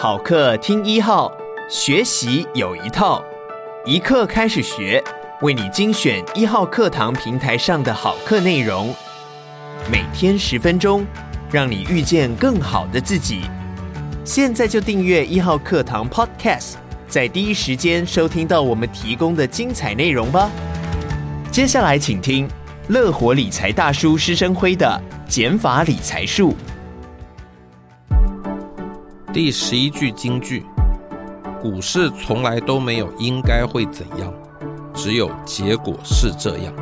好课听一号，学习有一套，一课开始学，为你精选一号课堂平台上的好课内容，每天十分钟，让你遇见更好的自己。现在就订阅一号课堂 Podcast，在第一时间收听到我们提供的精彩内容吧。接下来请听乐活理财大叔施生辉的减法理财术。第十一句金句：股市从来都没有应该会怎样，只有结果是这样。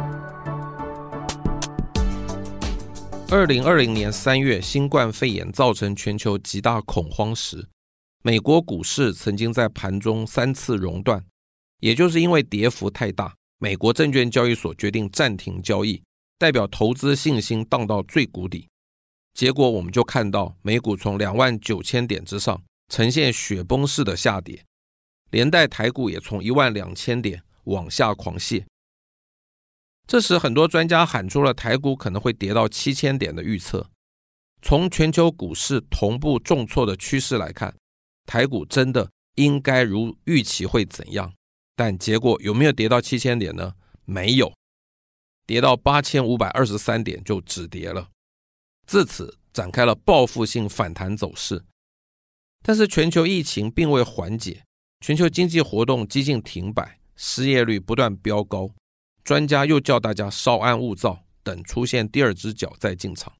二零二零年三月，新冠肺炎造成全球极大恐慌时，美国股市曾经在盘中三次熔断，也就是因为跌幅太大，美国证券交易所决定暂停交易，代表投资信心荡到最谷底。结果我们就看到美股从两万九千点之上呈现雪崩式的下跌，连带台股也从一万两千点往下狂泻。这时，很多专家喊出了台股可能会跌到七千点的预测。从全球股市同步重挫的趋势来看，台股真的应该如预期会怎样？但结果有没有跌到七千点呢？没有，跌到八千五百二十三点就止跌了。自此展开了报复性反弹走势，但是全球疫情并未缓解，全球经济活动几近停摆，失业率不断飙高，专家又叫大家稍安勿躁，等出现第二只脚再进场，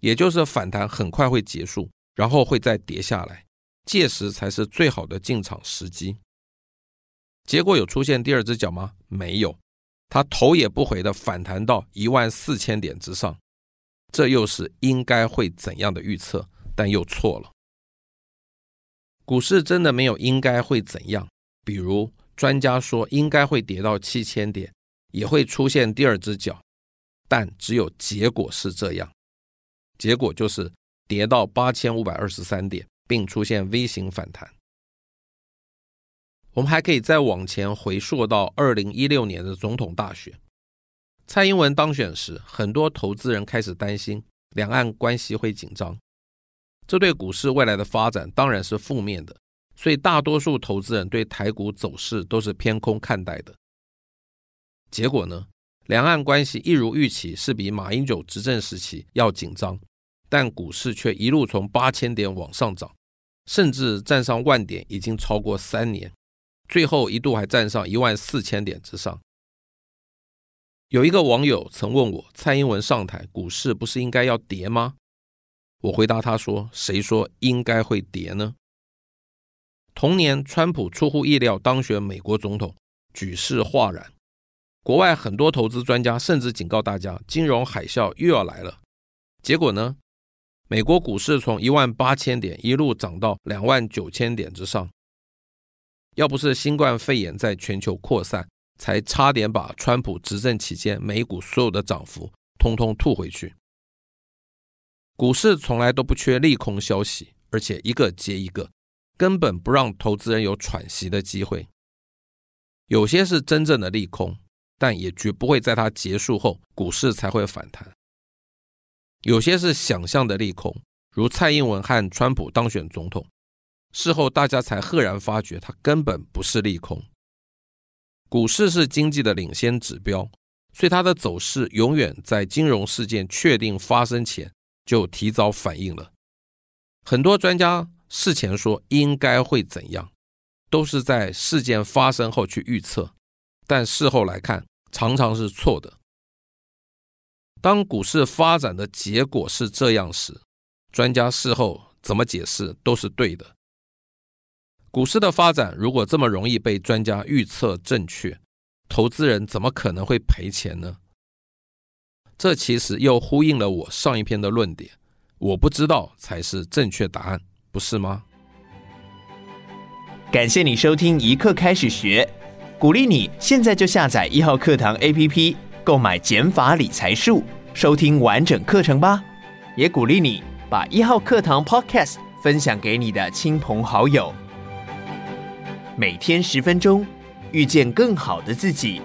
也就是反弹很快会结束，然后会再跌下来，届时才是最好的进场时机。结果有出现第二只脚吗？没有，它头也不回的反弹到一万四千点之上。这又是应该会怎样的预测，但又错了。股市真的没有应该会怎样，比如专家说应该会跌到七千点，也会出现第二只脚，但只有结果是这样，结果就是跌到八千五百二十三点，并出现 V 型反弹。我们还可以再往前回溯到二零一六年的总统大选。蔡英文当选时，很多投资人开始担心两岸关系会紧张，这对股市未来的发展当然是负面的，所以大多数投资人对台股走势都是偏空看待的。结果呢，两岸关系一如预期，是比马英九执政时期要紧张，但股市却一路从八千点往上涨，甚至站上万点已经超过三年，最后一度还站上一万四千点之上。有一个网友曾问我：“蔡英文上台，股市不是应该要跌吗？”我回答他说：“谁说应该会跌呢？”同年，川普出乎意料当选美国总统，举世哗然。国外很多投资专家甚至警告大家，金融海啸又要来了。结果呢？美国股市从一万八千点一路涨到两万九千点之上。要不是新冠肺炎在全球扩散，才差点把川普执政期间美股所有的涨幅通通吐回去。股市从来都不缺利空消息，而且一个接一个，根本不让投资人有喘息的机会。有些是真正的利空，但也绝不会在它结束后股市才会反弹。有些是想象的利空，如蔡英文和川普当选总统，事后大家才赫然发觉它根本不是利空。股市是经济的领先指标，所以它的走势永远在金融事件确定发生前就提早反应了。很多专家事前说应该会怎样，都是在事件发生后去预测，但事后来看常常是错的。当股市发展的结果是这样时，专家事后怎么解释都是对的。股市的发展如果这么容易被专家预测正确，投资人怎么可能会赔钱呢？这其实又呼应了我上一篇的论点：我不知道才是正确答案，不是吗？感谢你收听一课开始学，鼓励你现在就下载一号课堂 APP，购买减法理财术，收听完整课程吧。也鼓励你把一号课堂 Podcast 分享给你的亲朋好友。每天十分钟，遇见更好的自己。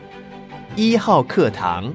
一号课堂。